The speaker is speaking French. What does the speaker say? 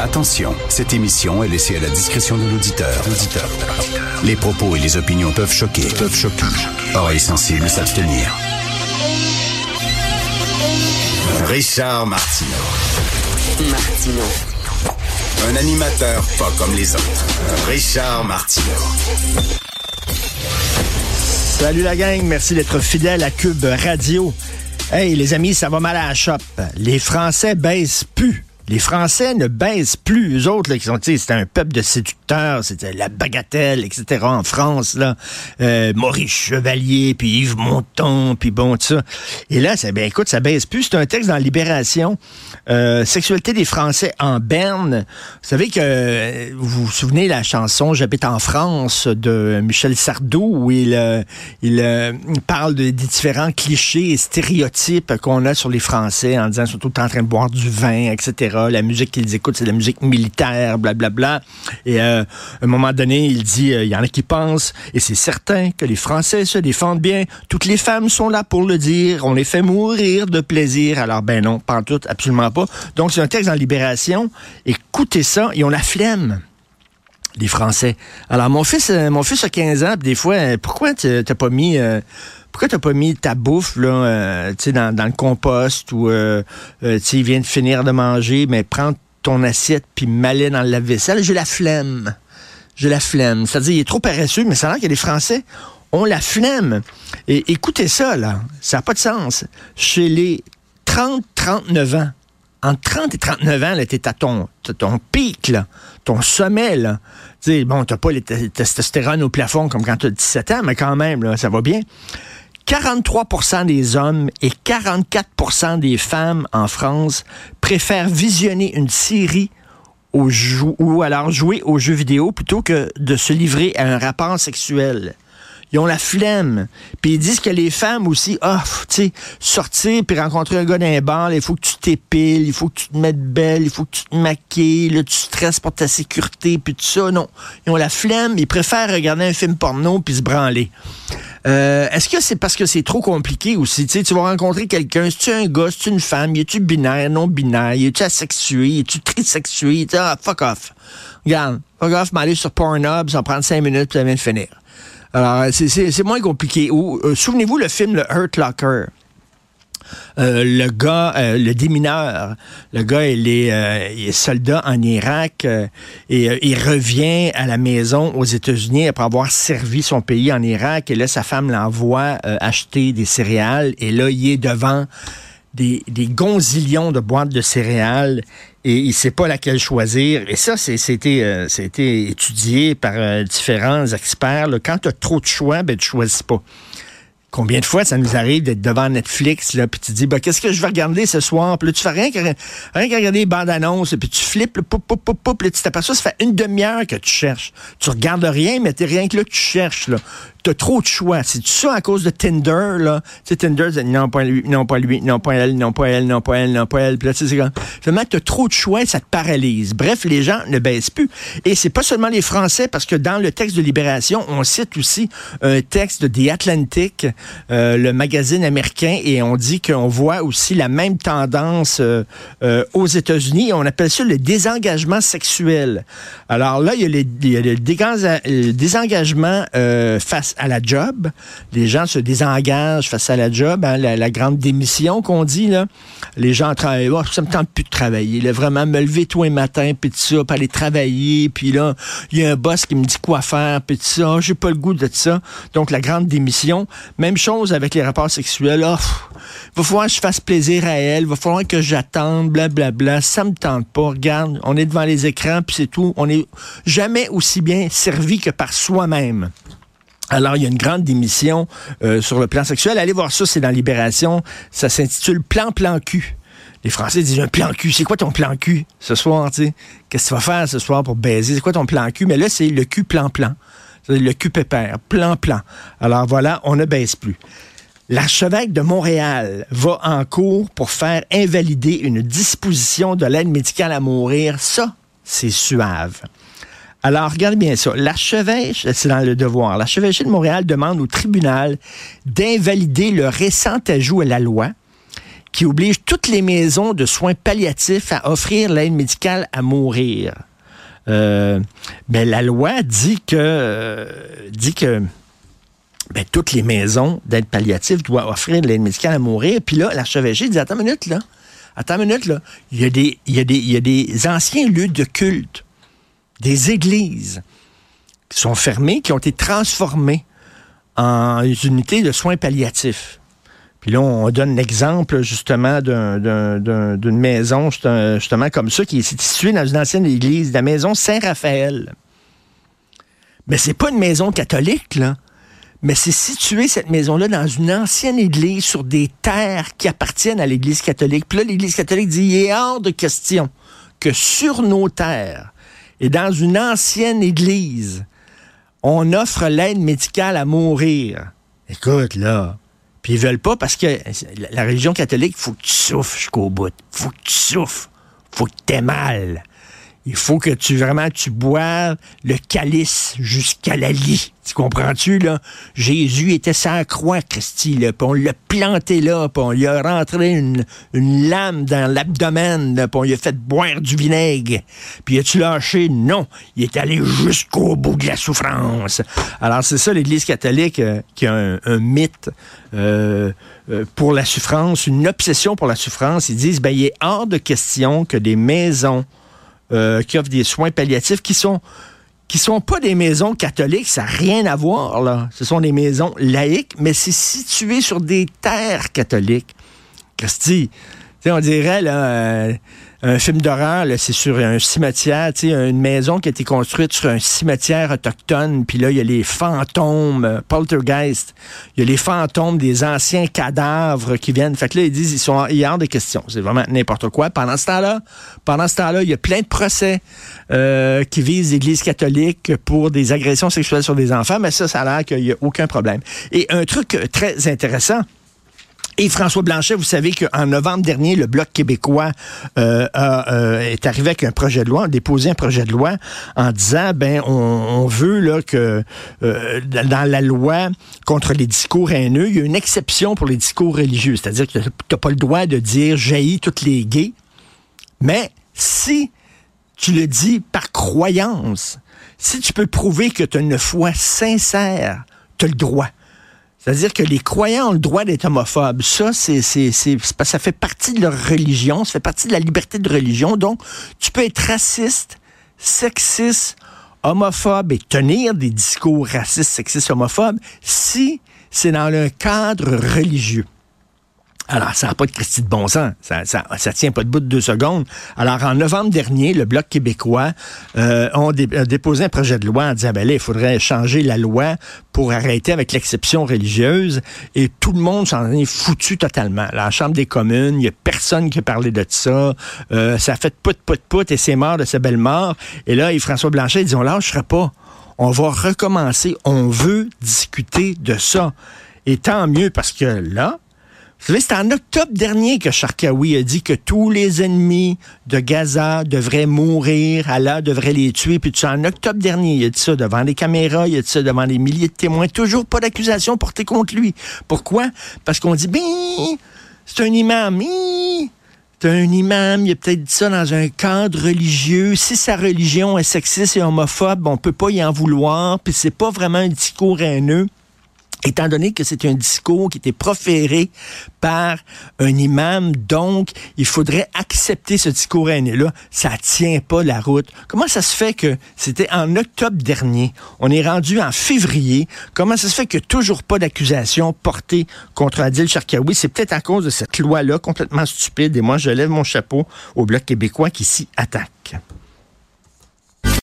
Attention, cette émission est laissée à la discrétion de l'auditeur. Les propos et les opinions peuvent choquer. Peuvent choquer. Oreilles sensibles s'abstenir. Richard Martineau. Martino. Un animateur pas comme les autres. Richard Martineau. Salut la gang, merci d'être fidèle à Cube Radio. Hey les amis, ça va mal à la shop. Les Français baissent plus. Les Français ne baissent plus. Eux autres, là, qui sont, c'était un peuple de séducteurs, c'était la bagatelle, etc. En France, euh, Maurice Chevalier, puis Yves Montand, puis bon, tout ça. Et là, ça, ben écoute, ça baisse plus. C'est un texte dans Libération. Euh, sexualité des Français en berne. Vous savez que euh, vous vous souvenez la chanson J'habite en France de Michel Sardou où il, parle de, des différents clichés et stéréotypes qu'on a sur les Français en disant surtout en train de boire du vin, etc. La musique qu'ils écoutent, c'est de la musique militaire, blablabla. Et euh, à un moment donné, il dit, euh, il y en a qui pensent, et c'est certain que les Français se défendent bien. Toutes les femmes sont là pour le dire. On les fait mourir de plaisir. Alors, ben non, pas en tout, absolument pas. Donc, c'est un texte dans Libération. Écoutez ça, ils ont la flemme les Français. Alors, mon fils, euh, mon fils a 15 ans, des fois, pourquoi t'as pas mis... pourquoi t'as pas mis ta bouffe là, euh, dans, dans le compost ou euh, euh, il vient de finir de manger, mais prends ton assiette puis mets dans le lave-vaisselle. J'ai la flemme. J'ai la flemme. C'est-à-dire, il est trop paresseux, mais ça a l'air que les Français ont la flemme. Et écoutez ça, là. Ça n'a pas de sens. Chez les 30-39 ans, entre 30 et 39 ans, là, t'es à ton, ton pic, là, ton sommet, là. Tu sais, bon, t'as pas les testostérone au plafond comme quand t'as 17 ans, mais quand même, là, ça va bien. 43% des hommes et 44% des femmes en France préfèrent visionner une série ou alors jouer aux jeux vidéo plutôt que de se livrer à un rapport sexuel. Ils ont la flemme. Puis ils disent que les femmes aussi, ah, tu sais, sortir puis rencontrer un gars d'un bar, il faut que tu t'épiles, il faut que tu te mettes belle, il faut que tu te maquilles, là, tu stresses pour ta sécurité, puis tout ça. Non, ils ont la flemme, ils préfèrent regarder un film porno puis se branler. Euh, Est-ce que c'est parce que c'est trop compliqué aussi? Tu sais, tu vas rencontrer quelqu'un, c'est-tu un gars, c'est-tu une femme, es-tu binaire, non binaire, es-tu asexué, es-tu trisexué? Ah, fuck off. Regarde, fuck off, m'aller sur Pornhub, ça va prendre cinq minutes, puis ça vient de finir. Alors, c'est- c'est moins compliqué. Euh, Souvenez-vous le film Le Hurt Locker. Euh, le gars, euh, le démineur, le gars, il est, euh, il est soldat en Irak euh, et euh, il revient à la maison aux États-Unis après avoir servi son pays en Irak. Et là, sa femme l'envoie euh, acheter des céréales. Et là, il est devant des, des gonzillions de boîtes de céréales et il sait pas laquelle choisir. Et ça, c'était euh, étudié par euh, différents experts. Quand tu as trop de choix, ben, tu choisis pas. Combien de fois ça nous arrive d'être devant Netflix, là, puis tu dis, bah, qu'est-ce que je vais regarder ce soir? Puis là, tu fais rien qu'à rien qu'à regarder les bandes annonces, puis tu flippes, poup, poup, poup, poup, là, tu t'aperçois, ça fait une demi-heure que tu cherches. Tu regardes rien, mais t'es rien que là, tu cherches, là. T'as trop de choix. C'est tout ça à cause de Tinder, là? Tu sais, Tinder, c'est non, pas lui, non, pas lui, non, pas elle, non, pas elle, non, pas elle, non, pas elle. Puis là, tu sais, finalement, t'as trop de choix, ça te paralyse. Bref, les gens ne baissent plus. Et c'est pas seulement les Français, parce que dans le texte de Libération, on cite aussi un texte de The Atlantic, euh, le magazine américain, et on dit qu'on voit aussi la même tendance euh, euh, aux États-Unis. On appelle ça le désengagement sexuel. Alors là, il y a, il y a le, le désengagement euh, à la job. Les gens se désengagent face à la job, hein, la, grande démission qu'on dit. Là. Les gens travaillent. Oh, ça me tente plus de travailler. Vraiment, me lever tous les matins, puis tout ça, puis aller travailler. Puis là, il y a un boss qui me dit quoi faire, puis tout ça. J'ai pas le goût de ça. Donc, la grande démission. Même chose avec les rapports sexuels. Oh, va falloir que je fasse plaisir à elle. va falloir que j'attende, blablabla. Ça me tente pas. Regarde, on est devant les écrans, puis c'est tout. On est jamais aussi bien servi que par soi-même. Alors, il y a une grande démission euh, sur le plan sexuel. Allez voir ça, c'est dans Libération. Ça s'intitule Plan Plan cul. Les Français disent un plan cul. C'est quoi ton plan cul ce soir, tu sais? Qu'est-ce que tu vas faire ce soir pour baiser? C'est quoi ton plan cul? Mais là, c'est le cul plan plan. Le cul pépère. Plan plan. Alors voilà, on ne baisse plus. L'archevêque de Montréal va en cours pour faire invalider une disposition de l'aide médicale à mourir. Ça, c'est suave. Alors, regardez bien ça. L'archevêche, c'est dans le devoir, l'archevêché de Montréal demande au tribunal d'invalider le récent ajout à la loi qui oblige toutes les maisons de soins palliatifs à offrir l'aide médicale à mourir. Euh, ben, la loi dit que, euh, dit que ben, toutes les maisons d'aide palliative doivent offrir l'aide médicale à mourir. Puis là, l'archevêché dit, attends une minute, là. Attends une minute, là. Il y a des, anciens lieux de culte, des églises qui sont fermées, qui ont été transformées en unités de soins palliatifs. Puis là, on donne l'exemple justement d'une maison justement comme ça qui est située dans une ancienne église, la maison Saint-Raphaël. Mais c'est pas une maison catholique, là. Mais c'est situé, cette maison-là, dans une ancienne église sur des terres qui appartiennent à l'Église catholique. Puis là, l'Église catholique dit, il est hors de question que sur nos terres et dans une ancienne église, on offre l'aide médicale à mourir. Écoute, là, puis ils veulent pas parce que la religion catholique, faut que tu souffres jusqu'au bout. faut que tu souffres. faut que tu aies mal. Il faut que tu vraiment tu boives le calice jusqu'à la lie. Tu comprends-tu, là? Jésus était sans croix, Christy, là, puis on l'a planté là, puis on lui a rentré une, une lame dans l'abdomen, puis on lui a fait boire du vinaigre. Puis as-tu lâché? Non. Il est allé jusqu'au bout de la souffrance. Alors, c'est ça, l'Église catholique euh, qui a un, mythe euh, euh, pour la souffrance, une obsession pour la souffrance. Ils disent, ben, il est hors de question que des maisons euh, qui offrent des soins palliatifs qui sont qui sont pas des maisons catholiques, ça n'a rien à voir, là. Ce sont des maisons laïques, mais c'est situé sur des terres catholiques. Christy, on dirait, là, euh, un film d'horreur, c'est sur un cimetière, une maison qui a été construite sur un cimetière autochtone, puis là, il y a les fantômes, euh, poltergeist, il y a les fantômes des anciens cadavres qui viennent. Fait que là, ils disent, ils sont hors de questions. C'est vraiment n'importe quoi. Pendant ce temps-là, pendant ce temps-là, il y a plein de procès euh, qui visent l'Église catholique pour des agressions sexuelles sur des enfants, mais ça, ça a l'air qu'il n'y a aucun problème. Et un truc très intéressant, et François Blanchet, vous savez qu'en novembre dernier, le Bloc québécois euh, euh, est arrivé avec un projet de loi, a déposé un projet de loi en disant, ben, on, veut là que euh, dans la loi contre les discours haineux, il y a une exception pour les discours religieux, c'est-à-dire que tu n'as pas le droit de dire jaillit toutes les gays, mais si tu le dis par croyance, si tu peux prouver que tu as une foi sincère, tu as le droit. C'est-à-dire que les croyants ont le droit d'être homophobes. Ça, c'est, ça fait partie de leur religion, ça fait partie de la liberté de religion. Donc, tu peux être raciste, sexiste, homophobe et tenir des discours racistes, sexistes, homophobes si c'est dans un cadre religieux. Alors, ça n'a pas de Christie de bon sens. Ça, ça, ça, tient pas de bout de deux secondes. Alors, en novembre dernier, le Bloc québécois euh, a déposé un projet de loi en disant, ben là, il faudrait changer la loi pour arrêter avec l'exception religieuse. Et tout le monde s'en est foutu totalement. La Chambre des communes, il n'y a personne qui a parlé de ça. Euh, ça a fait pout, pout, pout, et c'est mort de sa belle mort. Et là, François Blanchet, ils disent, on lâchera pas. On va recommencer. On veut discuter de ça. Et tant mieux, parce que là, c'est en octobre dernier que Sharkawi a dit que tous les ennemis de Gaza devraient mourir, Allah devrait les tuer. Puis tu en octobre dernier, il a dit ça devant les caméras, il a dit ça devant des milliers de témoins. Toujours pas d'accusation portée contre lui. Pourquoi? Parce qu'on dit, ben, c'est un imam. C'est un imam, il a peut-être dit ça dans un cadre religieux. Si sa religion est sexiste et homophobe, on peut pas y en vouloir. Puis c'est pas vraiment un discours haineux étant donné que c'est un discours qui était proféré par un imam, donc il faudrait accepter ce discours haineux-là. Ça tient pas la route. Comment ça se fait que c'était en octobre dernier, on est rendu en février, comment ça se fait que toujours pas d'accusation portée contre Adil Sharkawi? C'est peut-être à cause de cette loi-là complètement stupide, et moi je lève mon chapeau au Bloc québécois qui s'y attaque.